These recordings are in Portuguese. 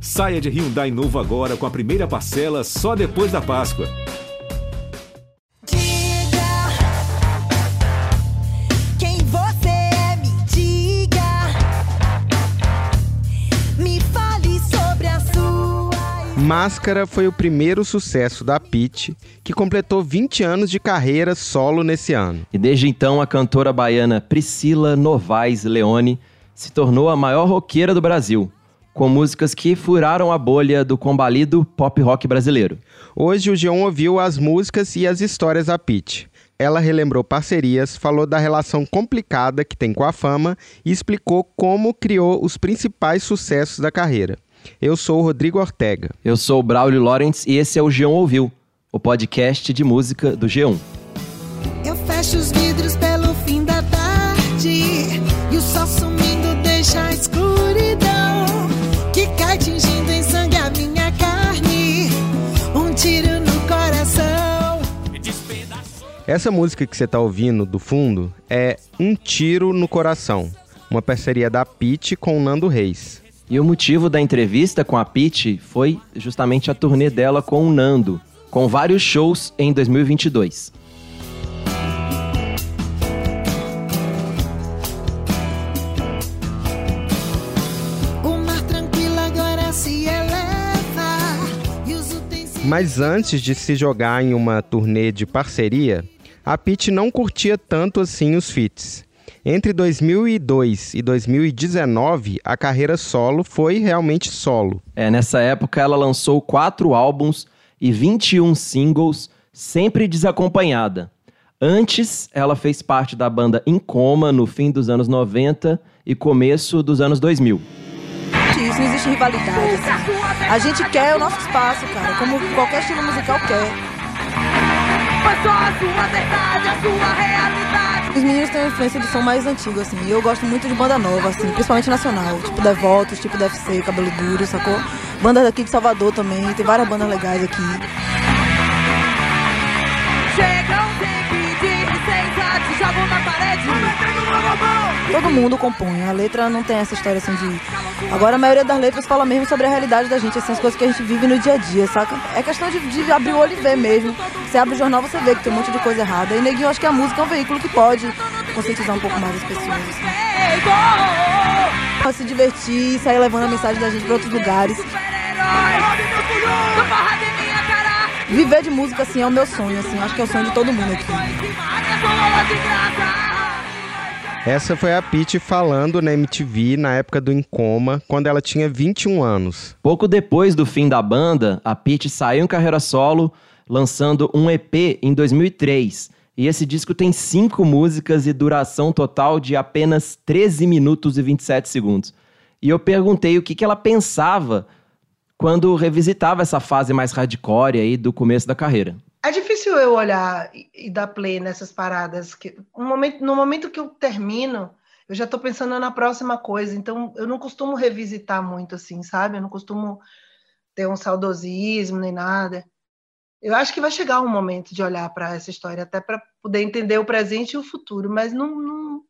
Saia de Hyundai novo agora com a primeira parcela só depois da Páscoa. Quem você é, me diga. Me fale sobre a sua. Máscara foi o primeiro sucesso da Pitty, que completou 20 anos de carreira solo nesse ano. E desde então, a cantora baiana Priscila Novaes Leone se tornou a maior roqueira do Brasil, com músicas que furaram a bolha do combalido pop rock brasileiro. Hoje o Geon ouviu as músicas e as histórias da Pitty. Ela relembrou parcerias, falou da relação complicada que tem com a fama e explicou como criou os principais sucessos da carreira. Eu sou o Rodrigo Ortega. Eu sou o Braulio Lawrence e esse é o G1 Ouviu, o podcast de música do G1. Eu fecho os vidros pelo tiro no coração. Essa música que você está ouvindo do fundo é Um Tiro no Coração, uma parceria da Pitty com o Nando Reis. E o motivo da entrevista com a Pitty foi justamente a turnê dela com o Nando, com vários shows em 2022. Mas antes de se jogar em uma turnê de parceria, a Pitty não curtia tanto assim os feats. Entre 2002 e 2019, a carreira solo foi realmente solo. É, nessa época ela lançou quatro álbuns e 21 singles, sempre desacompanhada. Antes, ela fez parte da banda Em Coma no fim dos anos 90 e começo dos anos 2000. Isso, não existe rivalidade. A gente quer o nosso espaço, cara, como qualquer estilo musical quer. Só a sua verdade, a sua realidade. Os meninos têm uma influência do som mais antigo, assim, e eu gosto muito de banda nova, assim, principalmente nacional, tipo Devotos, tipo DFC, Cabelo Duro, sacou? Bandas daqui de Salvador também, tem várias bandas legais aqui. Chegam sem pedir licença, te na parede. Todo mundo compõe, a letra não tem essa história assim de. Agora a maioria das letras fala mesmo sobre a realidade da gente, assim, as coisas que a gente vive no dia a dia, saca? É questão de, de abrir o olho e ver mesmo. Você abre o jornal, você vê que tem um monte de coisa errada. E neguinho, acho que a música é um veículo que pode conscientizar um pouco mais as pessoas. Assim. Se divertir, sair levando a mensagem da gente pra outros lugares. Viver de música, assim, é o meu sonho, assim. Acho que é o sonho de todo mundo aqui. Essa foi a Pitty falando na MTV na época do Em Coma, quando ela tinha 21 anos. Pouco depois do fim da banda, a Pitty saiu em carreira solo, lançando um EP em 2003. E esse disco tem cinco músicas e duração total de apenas 13 minutos e 27 segundos. E eu perguntei o que, que ela pensava quando revisitava essa fase mais hardcore aí do começo da carreira. É difícil eu olhar e, dar play nessas paradas. Que, um momento, no momento que eu termino, eu já estou pensando na próxima coisa. Então, eu não costumo revisitar muito assim, sabe? Eu não costumo ter um saudosismo nem nada. Eu acho que vai chegar um momento de olhar para essa história, até para poder entender o presente e o futuro, mas não, não,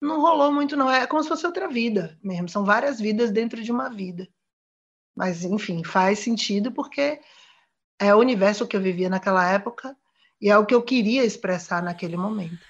não rolou muito, não. É como se fosse outra vida mesmo. São várias vidas dentro de uma vida. Mas, enfim, faz sentido porque é o universo que eu vivia naquela época e é o que eu queria expressar naquele momento.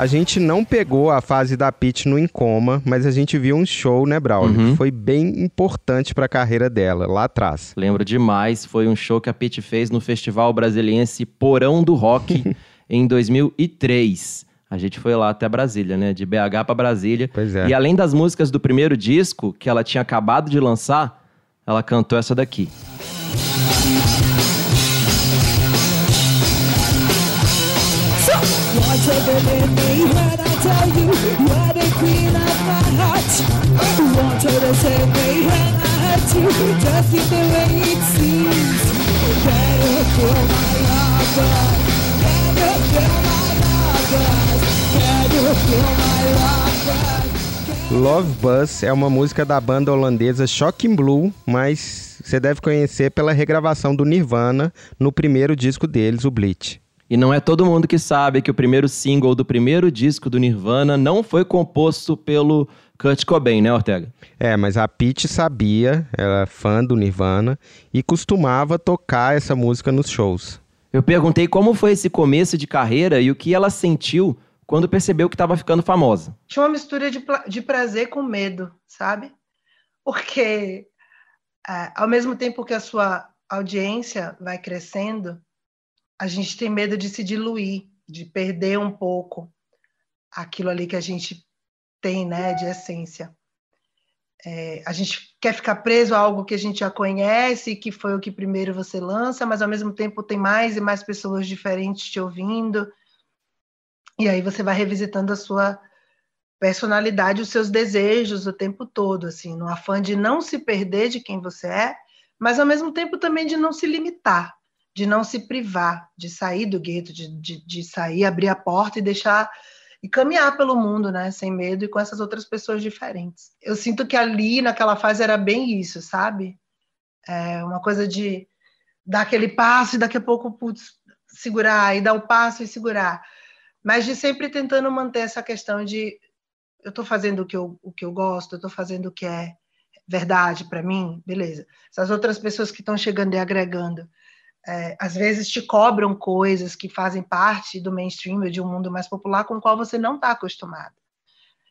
A gente não pegou a fase da Pitty no Em Coma, mas a gente viu um show, né, Braulio? Uhum. Foi bem importante pra carreira dela, lá atrás. Lembro demais, foi um show que a Pitty fez no Festival Brasiliense Porão do Rock em 2003. A gente foi lá até Brasília, né? De BH pra Brasília. Pois é. E além das músicas do primeiro disco, que ela tinha acabado de lançar, ela cantou essa daqui. Me when I tell you you're the queen of my heart. Want to save me I hurt you, just in the way it seems. Better my love Love Bus é uma música da banda holandesa Shocking Blue, mas você deve conhecer pela regravação do Nirvana no primeiro disco deles, o Bleach. E não é todo mundo que sabe que o primeiro single do primeiro disco do Nirvana não foi composto pelo Kurt Cobain, né, Ortega? É, mas a Pete sabia, ela é fã do Nirvana e costumava tocar essa música nos shows. Eu perguntei como foi esse começo de carreira e o que ela sentiu quando percebeu que estava ficando famosa? Tinha uma mistura de, de prazer com medo, sabe? Porque é, ao mesmo tempo que a sua audiência vai crescendo, a gente tem medo de se diluir, de perder um pouco aquilo ali que a gente tem, né, de essência. É, a gente quer ficar preso a algo que a gente já conhece, que foi o que primeiro você lança, mas ao mesmo tempo tem mais e mais pessoas diferentes te ouvindo. E aí você vai revisitando a sua personalidade, os seus desejos o tempo todo, assim, no afã de não se perder de quem você é, mas ao mesmo tempo também de não se limitar, de não se privar, de sair do gueto, de, de, de sair, abrir a porta e deixar e caminhar pelo mundo, né, sem medo e com essas outras pessoas diferentes. Eu sinto que ali naquela fase era bem isso, sabe? É uma coisa de dar aquele passo e daqui a pouco putz, segurar e dar o passo e segurar mas de sempre tentando manter essa questão de eu estou fazendo o que eu, o que eu gosto, eu estou fazendo o que é verdade para mim, beleza. Essas outras pessoas que estão chegando e agregando, é, às vezes te cobram coisas que fazem parte do mainstream, de um mundo mais popular com o qual você não está acostumado.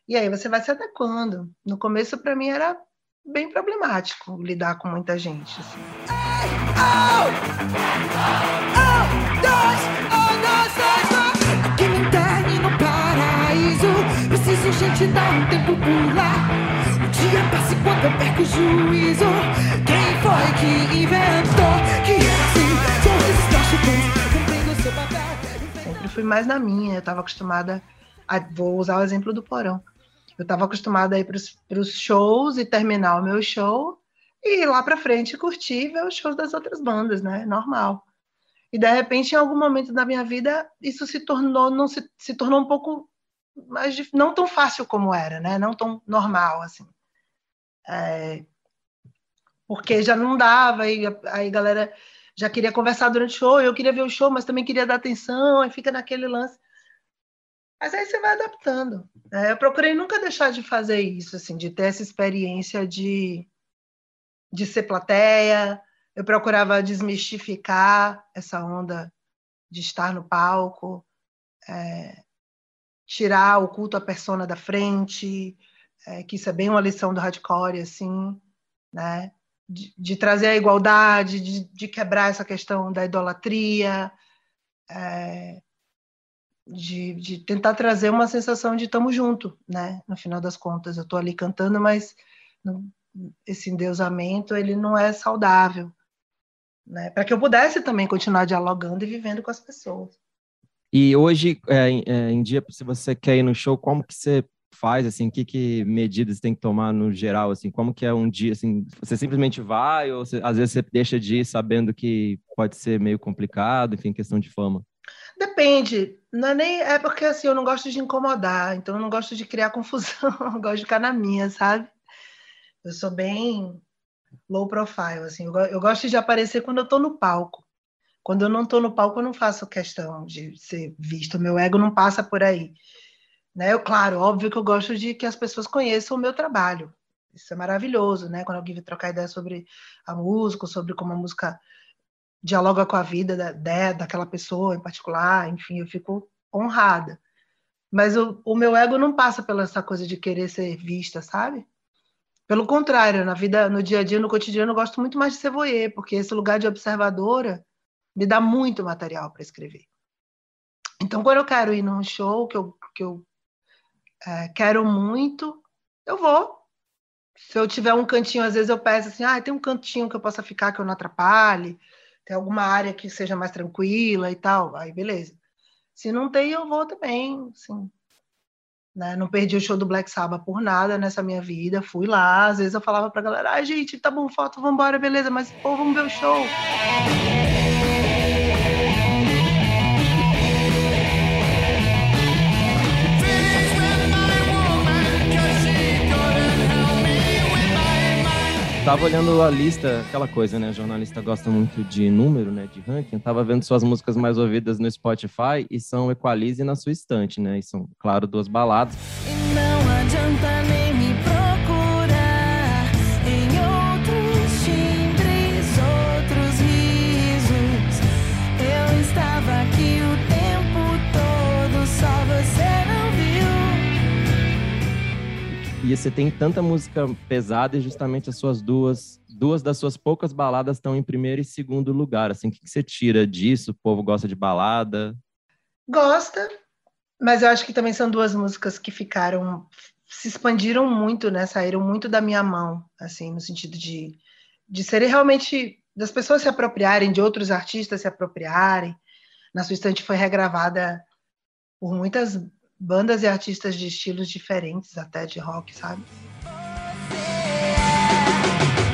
E aí você vai se adequando. No começo, para mim, era bem problemático lidar com muita gente. Assim. O dia passa enquanto eu perco o juízo. Quem foi que inventou que assim? Sorrisos cumprindo seu papel. Sempre fui mais na minha, eu estava acostumada. A, vou usar o exemplo do porão. Eu estava acostumada a ir para os shows e terminar o meu show e ir lá para frente curtir ver os shows das outras bandas, né? Normal. E de repente, em algum momento da minha vida, isso se tornou, não se, se tornou um pouco mas não tão fácil como era, né? Não tão normal assim. É, porque já não dava, aí, aí a galera já queria conversar durante o show, eu queria ver o show, mas também queria dar atenção, aí fica naquele lance. Mas aí você vai adaptando. Né? Eu procurei nunca deixar de fazer isso, assim, de ter essa experiência de, de ser plateia. Eu procurava desmistificar essa onda de estar no palco. É, tirar o culto à persona da frente, é, que isso é bem uma lição do hardcore, assim, né? De, de trazer a igualdade, de, de, quebrar essa questão da idolatria, é, de, de, tentar trazer uma sensação de estamos junto, né? No final das contas, eu estou ali cantando, mas esse endeusamento ele não é saudável, né? Para que eu pudesse também continuar dialogando e vivendo com as pessoas. E hoje, é, é, em dia, se você quer ir no show, como que você faz, assim, que, que medidas tem que tomar no geral, assim, como que é um dia, assim, você simplesmente vai ou você, às vezes você deixa de ir sabendo que pode ser meio complicado, enfim, questão de fama? Depende, não é nem, é porque assim, eu não gosto de incomodar, então eu não gosto de criar confusão, eu gosto de ficar na minha, sabe? Eu sou bem low profile, assim, eu, eu gosto de aparecer quando eu tô no palco. Quando eu não estou no palco, eu não faço questão de ser visto. Meu ego não passa por aí. Né? Eu, claro, óbvio que eu gosto de que as pessoas conheçam o meu trabalho. Isso é maravilhoso, né? Quando alguém vem trocar ideia sobre a música, sobre como a música dialoga com a vida da, da, daquela pessoa em particular, enfim, eu fico honrada. Mas o, o meu ego não passa pela essa coisa de querer ser vista, sabe? Pelo contrário, na vida, no dia a dia, no cotidiano, eu gosto muito mais de ser voyeur, porque esse lugar de observadora me dá muito material para escrever. Então, quando eu quero ir num show que eu, que eu é, quero muito, eu vou. Se eu tiver um cantinho, às vezes eu peço assim, ah, tem um cantinho que eu possa ficar que eu não atrapalhe, tem alguma área que seja mais tranquila e tal, aí beleza. Se não tem, eu vou também, assim. Né? Não perdi o show do Black Sabbath por nada nessa minha vida, fui lá, às vezes eu falava pra galera, ai ah, gente, tá bom, foto, vambora, beleza, mas pô, vamos ver o show. Tava olhando a lista, aquela coisa, né? Jornalista gosta muito de número, né? De ranking. Eu tava vendo suas músicas mais ouvidas no Spotify e são Equalize na sua estante, né? E são, claro, duas baladas. E não adianta E você tem tanta música pesada e justamente as suas duas, duas das suas poucas baladas estão em primeiro e segundo lugar. Assim, o que que você tira disso? O povo gosta de balada? Gosta, mas eu acho que também são duas músicas que ficaram, se expandiram muito, né? Saíram muito da minha mão, assim, no sentido de, de serem realmente das pessoas se apropriarem, de outros artistas se apropriarem. Na sua estante foi regravada por muitas bandas e artistas de estilos diferentes, até de rock, sabe? Eu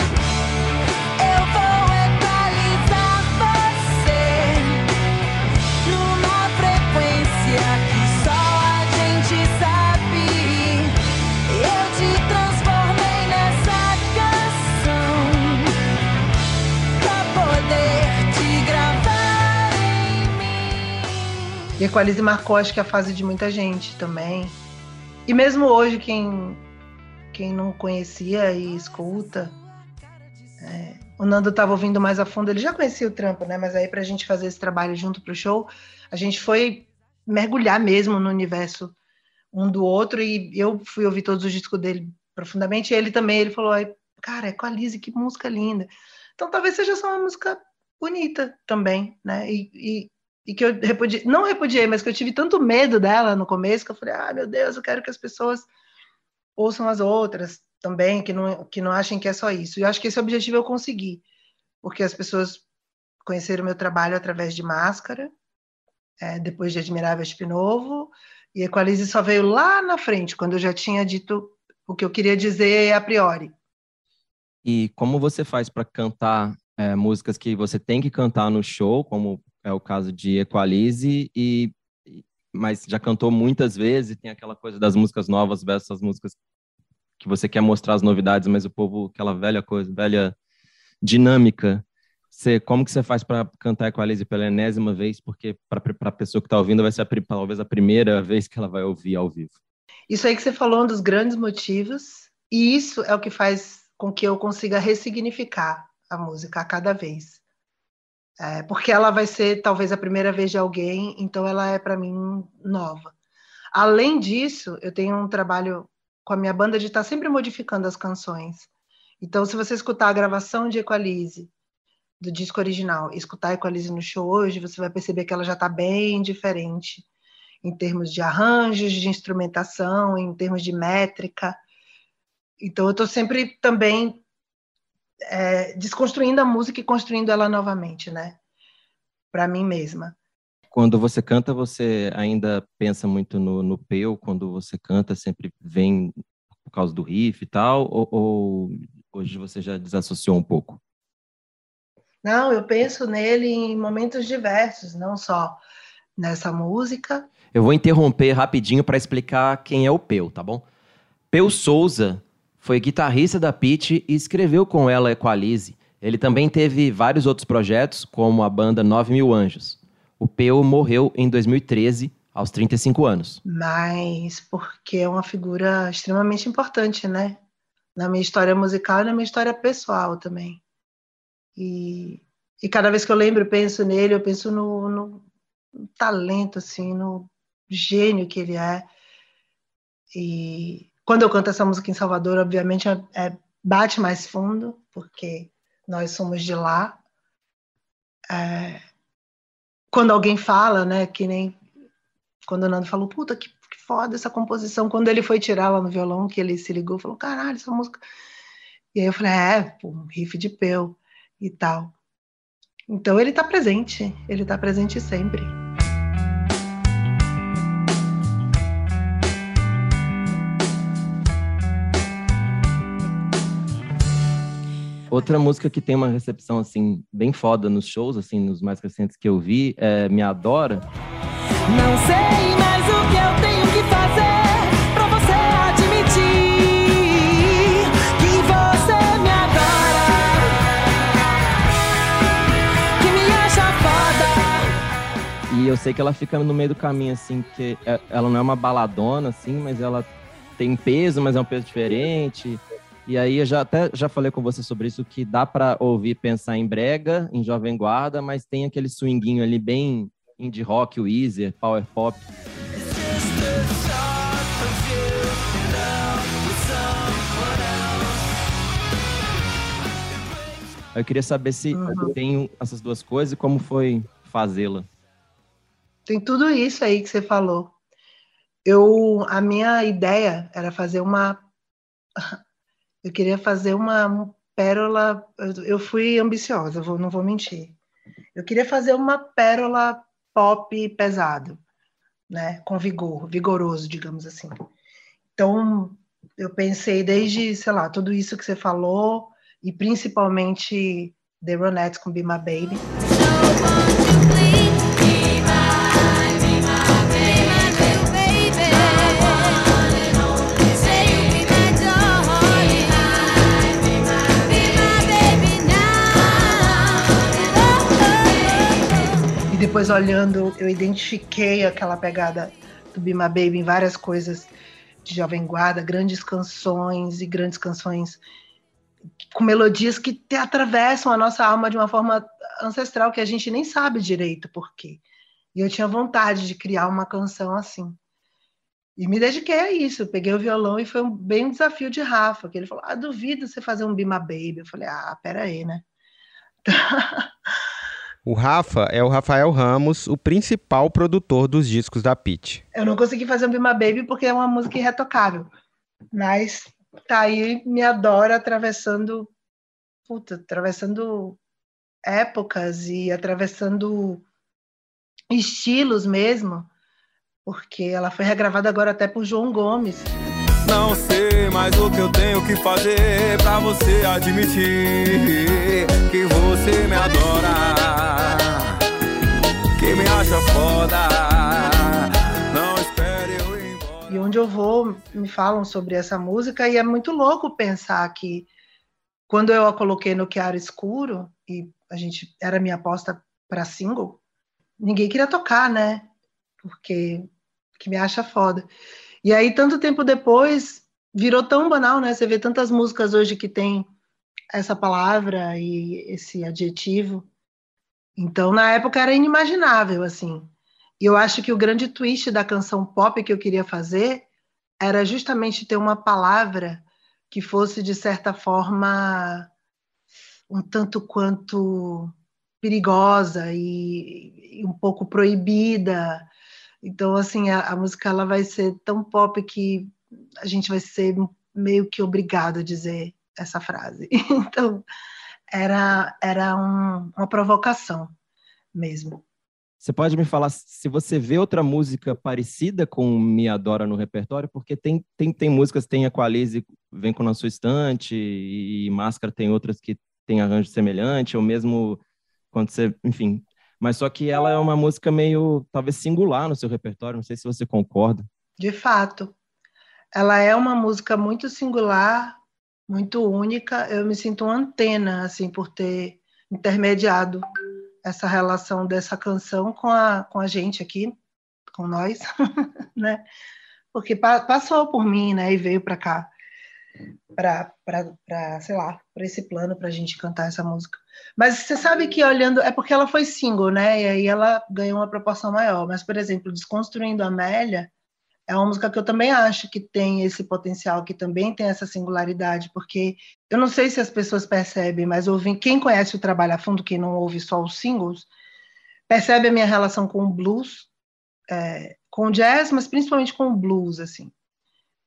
E Equalize marcou, acho que a fase de muita gente também. E mesmo hoje, quem, quem não conhecia e escuta, é, o Nando estava ouvindo mais a fundo, ele já conhecia o trampo, né? Mas aí, para a gente fazer esse trabalho junto pro show, a gente foi mergulhar mesmo no universo um do outro, e eu fui ouvir todos os discos dele profundamente, e ele também, ele falou, "Ai, cara, Equalize, que música linda. Então talvez seja só uma música bonita também, né? E, e, e que eu repudiei, não repudiei, mas que eu tive tanto medo dela no começo, que eu falei, ah, meu Deus, eu quero que as pessoas ouçam as outras também, que não, que não achem que é só isso. E eu acho que esse objetivo eu consegui, porque as pessoas conheceram meu trabalho através de Máscara, é, depois de Admirável Espinovo, e Equalize só veio lá na frente, quando eu já tinha dito o que eu queria dizer a priori. E como você faz para cantar é, músicas que você tem que cantar no show, como é o caso de Equalize, e, mas já cantou muitas vezes, e tem aquela coisa das músicas novas versus as músicas que você quer mostrar as novidades, mas o povo, aquela velha coisa, velha dinâmica. Você, como que você faz para cantar Equalize pela enésima vez? Porque para a pessoa que está ouvindo vai ser a, talvez a primeira vez que ela vai ouvir ao vivo. Isso aí que você falou é um dos grandes motivos, e isso é o que faz com que eu consiga ressignificar a música a cada vez. É, porque ela vai ser talvez a primeira vez de alguém, então ela é para mim nova. Além disso, eu tenho um trabalho com a minha banda de estar sempre modificando as canções. Então, se você escutar a gravação de Equalize do disco original escutar Equalize no show hoje, você vai perceber que ela já está bem diferente em termos de arranjos, de instrumentação, em termos de métrica. Então, eu estou sempre também é, desconstruindo a música e construindo ela novamente, né? Para mim mesma. Quando você canta, você ainda pensa muito no, no peu? Quando você canta, sempre vem por causa do riff e tal? Ou, ou hoje você já desassociou um pouco? Não, eu penso nele em momentos diversos, não só nessa música. Eu vou interromper rapidinho para explicar quem é o Peu, tá bom? Peu Souza foi guitarrista da Pitty e escreveu com ela Equalize. Ele também teve vários outros projetos, como a banda 9 Mil Anjos. O Peu morreu em 2013, aos 35 anos. mas porque é uma figura extremamente importante, né? Na minha história musical e na minha história pessoal também. E, e cada vez que eu lembro, penso nele, eu penso no, no talento, assim, no gênio que ele é. E quando eu canto essa música em Salvador, obviamente, é, é- bate mais fundo, porque nós somos de lá. É, quando alguém fala, né, que nem quando o Nando falou, puta, que, que foda essa composição. Quando ele foi tirar lá no violão, que ele se ligou, falou, caralho, essa música. E aí eu falei, é, pô, um riff de peu e tal. Então ele tá presente, ele tá presente sempre. Outra música que tem uma recepção, assim, bem foda nos shows, assim, nos mais recentes que eu vi, é Me Adora. Não sei mais o que eu tenho que fazer pra você admitir que você me adora, que me acha foda. E eu sei que ela fica no meio do caminho, assim, que é, ela não é uma baladona, assim, mas ela tem peso, mas é um peso diferente. E aí eu já até já falei com você sobre isso, que dá para ouvir pensar em brega, em jovem guarda, mas tem aquele swinguinho ali bem indie rock, Weezer, power pop. Eu queria saber se uhum. tem essas duas coisas e como foi fazê-la. Tem tudo isso aí que você falou. Eu, a minha ideia era fazer uma eu queria fazer uma pérola. Eu fui ambiciosa, vou, não vou mentir. Eu queria fazer uma pérola pop pesado, né? Com vigor, vigoroso, digamos assim. Então, eu pensei desde, sei lá, tudo isso que você falou e principalmente The Ronettes com Be My Baby. Depois olhando, eu identifiquei aquela pegada do Bima Baby em várias coisas de Jovem Guarda, grandes canções e grandes canções com melodias que atravessam a nossa alma de uma forma ancestral que a gente nem sabe direito por quê. E eu tinha vontade de criar uma canção assim. E me dediquei a isso. peguei o violão e foi um, bem um desafio de Rafa, que ele falou: Ah, duvido você fazer um Bima Baby. Eu falei: Ah, pera aí, né? O Rafa é o Rafael Ramos, o principal produtor dos discos da Pit. Eu não consegui fazer um Bima Baby porque é uma música irretocável. Mas tá aí, me adora atravessando, puta, atravessando épocas e atravessando estilos mesmo, porque ela foi regravada agora até por João Gomes. Não sei mais o que eu tenho que fazer pra você admitir que você me adora, que me acha foda. E onde eu vou, me falam sobre essa música e é muito louco pensar que quando eu a coloquei no Chiaro Escuro e a gente era minha aposta para single, ninguém queria tocar, né? Porque que me acha foda. E aí, tanto tempo depois, virou tão banal, né? Você vê tantas músicas hoje que tem essa palavra e esse adjetivo. Então, na época era inimaginável, assim. E eu acho que o grande twist da canção pop que eu queria fazer era justamente ter uma palavra que fosse, de certa forma, um tanto quanto perigosa e, e um pouco proibida, então, assim, a, a, música ela vai ser tão pop que a gente vai ser meio que obrigado a dizer essa frase. Então, era, era um, uma provocação mesmo. Você pode me falar se você vê outra música parecida com Me Adora no repertório? Porque tem, tem, tem músicas, tem Aqualize, Vem com Na Sua Estante, e Máscara tem outras que tem arranjo semelhante, ou mesmo quando você, enfim, mas só que ela é uma música meio, talvez, singular no seu repertório, não sei se você concorda. De fato. Ela é uma música muito singular, muito única. Eu me sinto uma antena, assim, por ter intermediado essa relação dessa canção com a, com a gente aqui, com nós, né? Porque pa passou por mim, né, e veio para cá para, sei lá, para esse plano para a gente cantar essa música. Mas você sabe que olhando, é porque ela foi single, né? E aí ela ganhou uma proporção maior. Mas, por exemplo, Desconstruindo Amélia é uma música que eu também acho que tem esse potencial, que também tem essa singularidade, porque eu não sei se as pessoas percebem, mas ouvem, quem conhece o trabalho a fundo, quem não ouve só os singles, percebe a minha relação com o blues, é, com o jazz, mas principalmente com o blues, assim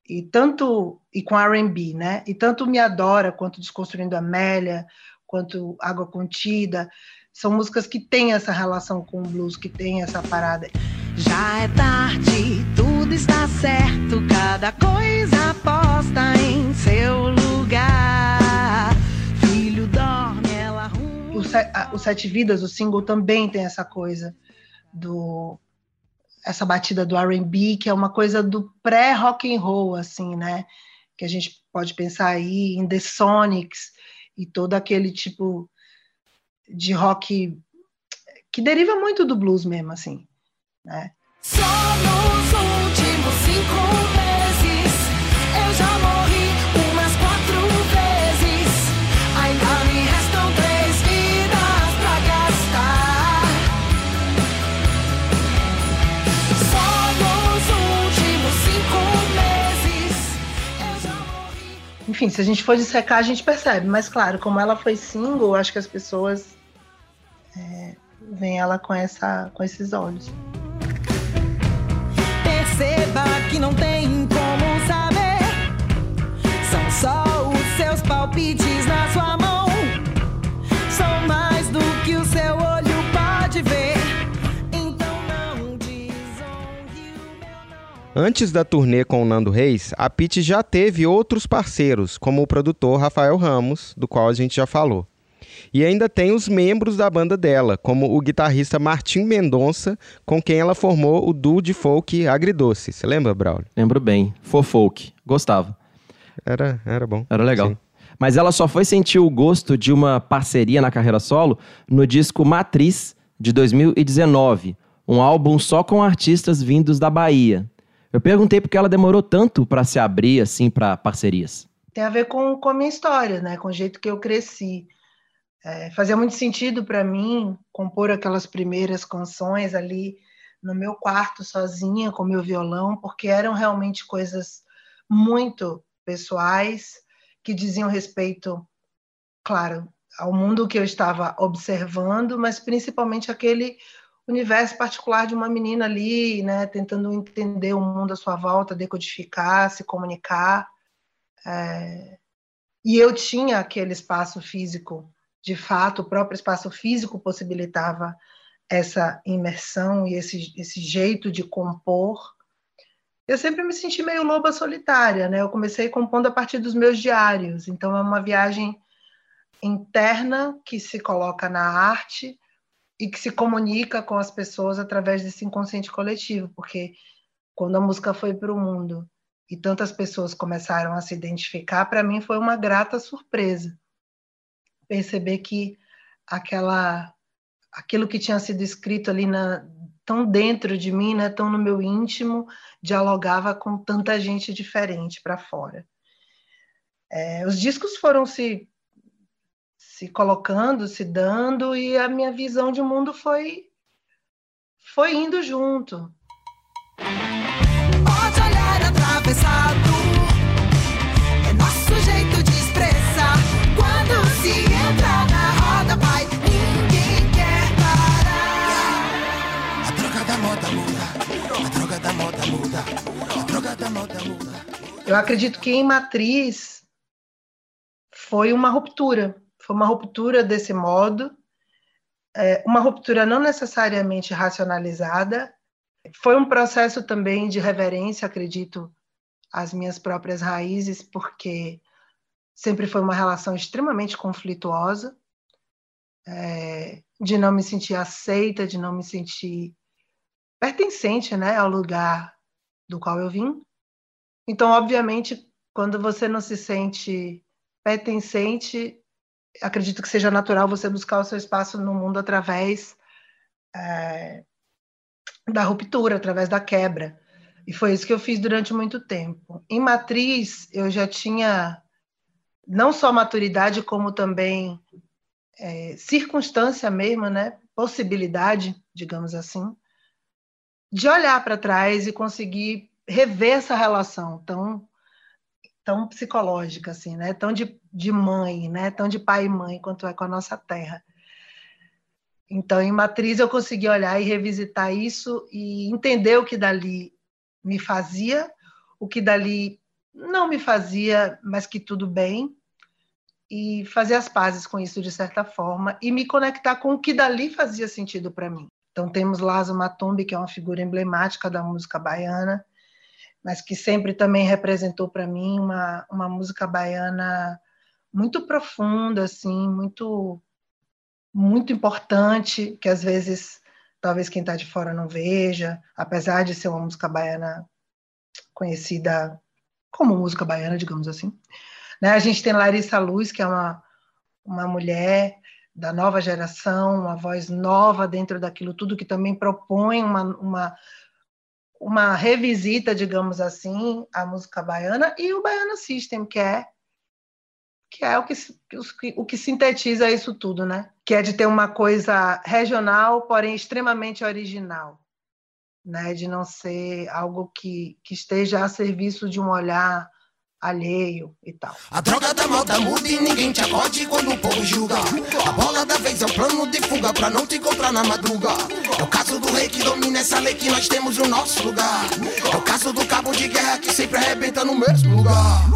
e tanto e com R&B, né? E tanto Me Adora quanto Desconstruindo Amélia, quanto Água Contida, são músicas que têm essa relação com o blues, que tem essa parada. Já é tarde, tudo está certo, cada coisa posta em seu lugar. Filho dorme, ela arruma. O, o Sete Vidas, o single, também tem essa coisa do essa batida do R&B, que é uma coisa do pré-rock and roll, assim, né? Que a gente pode pensar aí em The Sonics e todo aquele tipo de rock que deriva muito do blues mesmo, assim. né? Só Enfim, se a gente for dissecar, a gente percebe. Mas claro, como ela foi single, acho que as pessoas é, veem ela com, essa, com esses olhos. Que não tem como saber. São só os seus palpites na sua mão. São mais do que o seu olho pode ver. Então não desonre o meu nome. Antes da turnê com o Nando Reis, a Pitty já teve outros parceiros, como o produtor Rafael Ramos, do qual a gente já falou. E ainda tem os membros da banda dela, como o guitarrista Martim Mendonça, com quem ela formou o duo de folk Agridoce. Você lembra, Braulio? Lembro bem. Fofolk. Gostava. Era, era bom. Era legal. Sim. Mas ela só foi sentir o gosto de uma parceria na carreira solo no disco Matriz, de 2019. Um álbum só com artistas vindos da Bahia. Eu perguntei por que ela demorou tanto para se abrir assim para parcerias. Tem a ver com, com a minha história, né? Com o jeito que eu cresci. É, fazia muito sentido para mim compor aquelas primeiras canções ali no meu quarto sozinha com meu violão, porque eram realmente coisas muito pessoais que diziam respeito, claro, ao mundo que eu estava observando, mas principalmente aquele universo particular de uma menina ali, né, tentando entender o mundo à sua volta, decodificar, se comunicar. É... E eu tinha aquele espaço físico de fato, o próprio espaço físico possibilitava essa imersão e esse, esse jeito de compor. Eu sempre me senti meio loba solitária, né? Eu comecei compondo a partir dos meus diários, então é uma viagem interna que se coloca na arte e que se comunica com as pessoas através desse inconsciente coletivo, porque quando a música foi para o mundo e tantas pessoas começaram a se identificar, para mim foi uma grata surpresa perceber que aquela aquilo que tinha sido escrito ali na, tão dentro de mim, né, tão no meu íntimo, dialogava com tanta gente diferente para fora. É, os discos foram se se colocando, se dando e a minha visão de mundo foi foi indo junto. Pode olhar atravessado. A droga da moda muda. Eu acredito que em Matriz foi uma ruptura, foi uma ruptura desse modo, é, uma ruptura não necessariamente racionalizada, foi um processo também de reverência, acredito, às minhas próprias raízes, porque sempre foi uma relação extremamente conflituosa, é, de não me sentir aceita, de não me sentir pertencente né, ao lugar do qual eu vim. Então, obviamente, quando você não se sente pertencente, acredito que seja natural você buscar o seu espaço no mundo através é, da ruptura, através da quebra. E foi isso que eu fiz durante muito tempo. Em Matriz, eu já tinha não só maturidade, como também é, circunstância mesmo, né? possibilidade, digamos assim, de olhar para trás e conseguir rever essa relação tão tão psicológica assim, né? Tão de, de mãe, né? Tão de pai e mãe quanto é com a nossa terra. Então, em Matriz eu consegui olhar e revisitar isso e entender o que dali me fazia, o que dali não me fazia, mas que tudo bem, e fazer as pazes com isso de certa forma e me conectar com o que dali fazia sentido para mim. Então temos Lazo Matumbi, que é uma figura emblemática da música baiana, mas que sempre também representou para mim uma, uma música baiana muito profunda, assim, muito muito importante, que às vezes talvez quem está de fora não veja, apesar de ser uma música baiana conhecida como música baiana, digamos assim. Né? A gente tem Larissa Luz, que é uma, uma mulher da nova geração, uma voz nova dentro daquilo tudo que também propõe uma, uma, uma revisita, digamos assim, à música baiana e o Baiana System, que é que é o que, o que sintetiza isso tudo, né? Que é de ter uma coisa regional, porém extremamente original, né? De não ser algo que, que esteja a serviço de um olhar alheio e tal. A droga da moda muda e ninguém te acode quando o povo julga. A bola da vez é um plano de fuga pra não te encontrar na madruga. É o caso do rei que domina essa lei que nós temos no nosso lugar. É o caso do cabo de guerra que sempre arrebenta no mesmo lugar.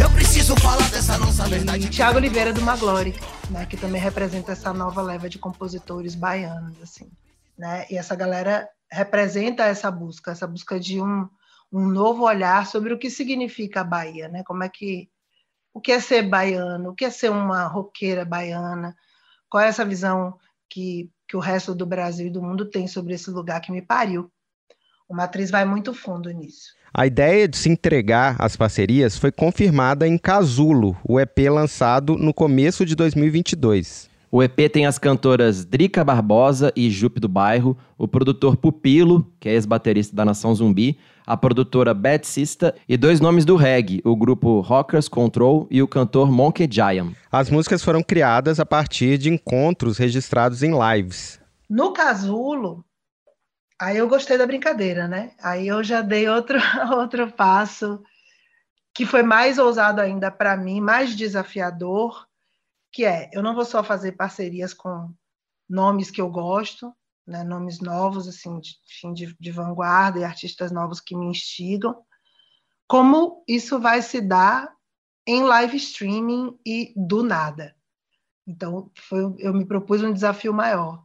Eu preciso falar dessa nossa verdade. Tiago Oliveira do Maglore, né, que também representa essa nova leva de compositores baianos, assim, né? E essa galera representa essa busca, essa busca de um um novo olhar sobre o que significa a Bahia, né? Como é que o que é ser baiano, o que é ser uma roqueira baiana, qual é essa visão que, que o resto do Brasil e do mundo tem sobre esse lugar que me pariu. O Matriz vai muito fundo nisso. A ideia de se entregar às parcerias foi confirmada em Casulo, o EP lançado no começo de 2022. O EP tem as cantoras Drica Barbosa e Jupe do Bairro, o produtor Pupilo, que é ex-baterista da Nação Zumbi, a produtora Bad Sista e dois nomes do reggae, o grupo Rockers Control e o cantor Monkey Giant. As músicas foram criadas a partir de encontros registrados em lives. No Casulo, aí eu gostei da brincadeira, né? Aí eu já dei outro, outro passo que foi mais ousado ainda para mim, mais desafiador, que é, eu não vou só fazer parcerias com nomes que eu gosto, né, nomes novos, assim, de, de, de vanguarda e artistas novos que me instigam, como isso vai se dar em live streaming e do nada. Então, foi, eu me propus um desafio maior.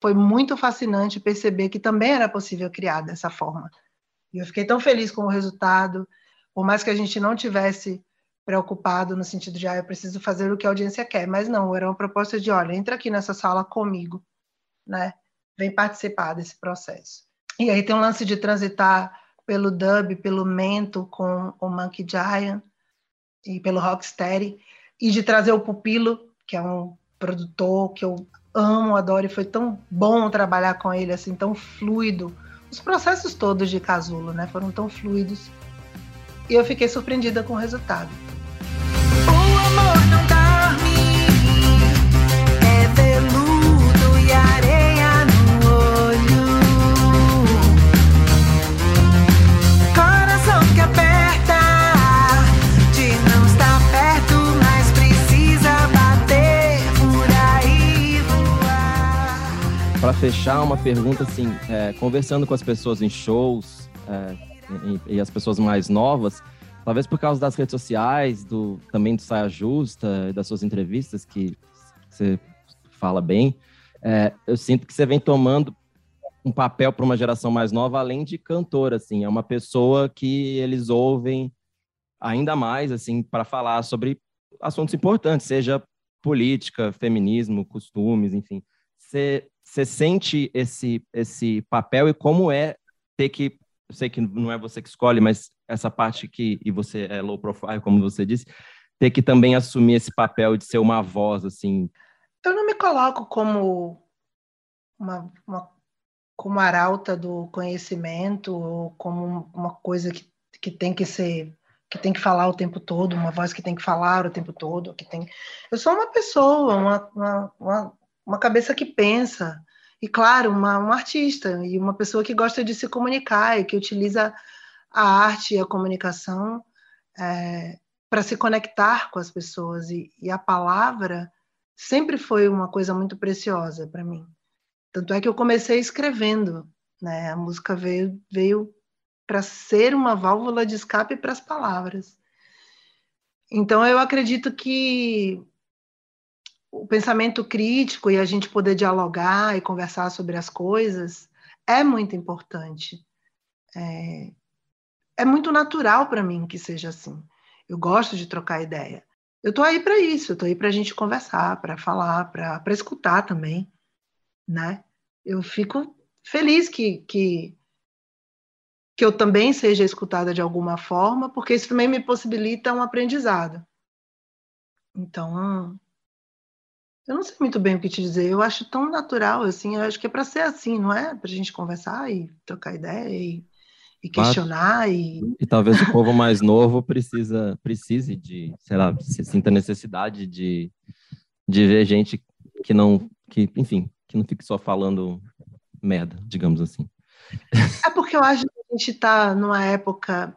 Foi muito fascinante perceber que também era possível criar dessa forma. E eu fiquei tão feliz com o resultado, por mais que a gente não tivesse preocupado no sentido de, ah, eu preciso fazer o que a audiência quer, mas não, era uma proposta de, olha, entra aqui nessa sala comigo, né? vem participar desse processo. E aí tem um lance de transitar pelo dub, pelo mento com o Monkey Giant e pelo Rocksteady, e de trazer o Pupilo, que é um produtor que eu amo, adoro, e foi tão bom trabalhar com ele, assim, tão fluido. Os processos todos de Casulo, né, foram tão fluidos. E eu fiquei surpreendida com o resultado. Para fechar, uma pergunta assim, é, conversando com as pessoas em shows é, e, e, as pessoas mais novas, talvez por causa das redes sociais, do também do Saia Justa, das suas entrevistas que você fala bem, é, eu sinto que você vem tomando um papel para uma geração mais nova, além de cantora, assim, é uma pessoa que eles ouvem ainda mais, assim, para falar sobre assuntos importantes, seja política, feminismo, costumes, enfim. Você sente esse, esse papel e como é ter que. Eu sei que não é você que escolhe, mas essa parte que. E você é low profile, como você disse, ter que também assumir esse papel de ser uma voz, assim. Eu não me coloco como uma, uma como arauta do conhecimento ou como uma coisa que, que tem que ser que tem que falar o tempo todo, uma voz que tem que falar o tempo todo, que tem. Eu sou uma pessoa, uma, uma, uma uma cabeça que pensa, e claro, uma, um artista, e uma pessoa que gosta de se comunicar e que utiliza a arte e a comunicação é, para se conectar com as pessoas. E, e, a palavra sempre foi uma coisa muito preciosa para mim. Tanto é que eu comecei escrevendo, né? A música veio, veio para ser uma válvula de escape para as palavras. Então eu acredito que o pensamento crítico e a gente poder dialogar e conversar sobre as coisas é muito importante. É, é muito natural para mim que seja assim. Eu gosto de trocar ideia. Eu estou aí para isso, eu estou aí para a gente conversar, para falar, para escutar também, né? Eu fico feliz que, que, que eu também seja escutada de alguma forma, porque isso também me possibilita um aprendizado. Então, Eu não sei muito bem o que te dizer. Eu acho tão natural, assim. Eu acho que é para ser assim, não é? Para a gente conversar e trocar ideia e, e questionar. E... E talvez o povo mais novo precisa, precise de, sei lá, se sinta necessidade de, de ver gente que não, que, enfim, que não fique só falando merda, digamos assim. É porque eu acho que a gente está numa época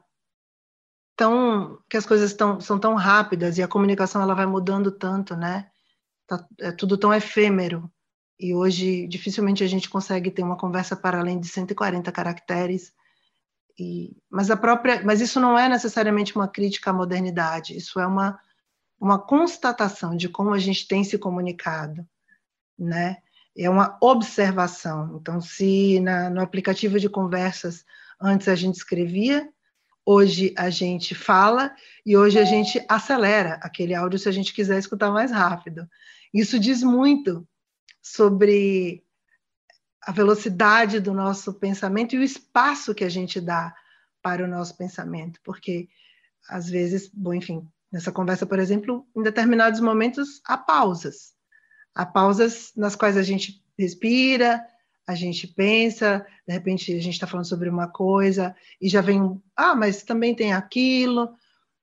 tão que as coisas tão, são tão rápidas e a comunicação ela vai mudando tanto, né? Tá, é tudo tão efêmero e hoje dificilmente a gente consegue ter uma conversa para além de 140 caracteres. E, mas a própria, mas isso não é necessariamente uma crítica à modernidade. Isso é uma uma constatação de como a gente tem se comunicado, né? É uma observação. Então, se na, no aplicativo de conversas antes a gente escrevia, hoje a gente fala e hoje a gente acelera aquele áudio se a gente quiser escutar mais rápido. Isso diz muito sobre a velocidade do nosso pensamento e o espaço que a gente dá para o nosso pensamento, porque às vezes, bom, enfim, nessa conversa, por exemplo, em determinados momentos há pausas. Há pausas nas quais a gente respira, a gente pensa, de repente a gente está falando sobre uma coisa e já vem um, ah, mas também tem aquilo.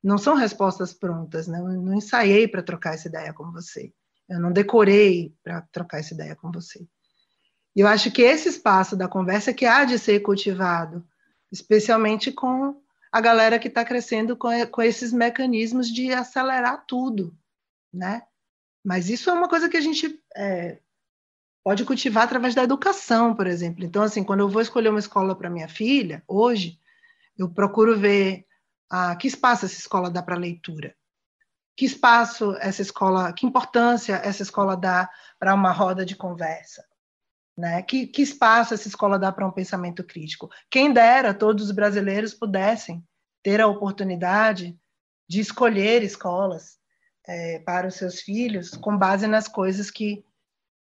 Não são respostas prontas, né? Eu não ensaiei para trocar essa ideia com você. Eu não decorei para trocar essa ideia com você. E eu acho que esse espaço da conversa que há de ser cultivado, especialmente com a galera que está crescendo com, com esses mecanismos de acelerar tudo, né? Mas isso é uma coisa que a gente é, pode cultivar através da educação, por exemplo. Então, assim, quando eu vou escolher uma escola para minha filha, hoje, eu procuro ver ah, que espaço essa escola dá para leitura, que espaço essa escola, que importância essa escola dá para uma roda de conversa, né? Que, que espaço essa escola dá para um pensamento crítico? Quem dera todos os brasileiros pudessem ter a oportunidade de escolher escolas é, para os seus filhos com base nas coisas que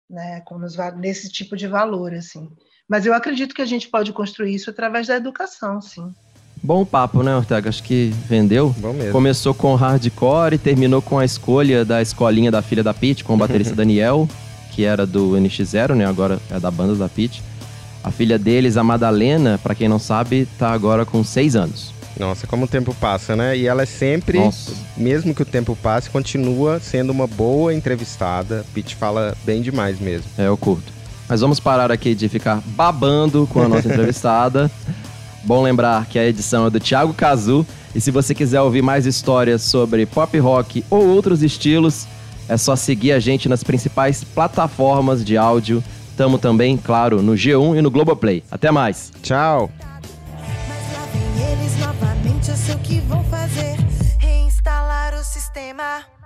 né, com nos, nesse tipo de valor, assim. Mas eu acredito que a gente pode construir isso através da educação, sim. Bom papo, né, Ortega? Acho que vendeu. Bom mesmo. Começou com hardcore e terminou com a escolha da escolinha da filha da Pete, com o baterista Daniel, que era do NX0, né? Agora é da banda da Pete. A filha deles, a Madalena, para quem não sabe, tá agora com seis anos. Nossa, como o tempo passa, né? E ela é sempre, Nossa. mesmo que o tempo passe, continua sendo uma boa entrevistada. Pete fala bem demais mesmo. É, eu curto. Mas vamos parar aqui de ficar babando com a nossa entrevistada. Bom lembrar que a edição é do Thiago Cazu. E se você quiser ouvir mais histórias sobre pop rock ou outros estilos, é só seguir a gente nas principais plataformas de áudio. Tamo também, claro, no G1 e no Globoplay. Até mais! Tchau! Mas lá vem eles novamente, eu sei o que vão fazer. Reinstalar o sistema.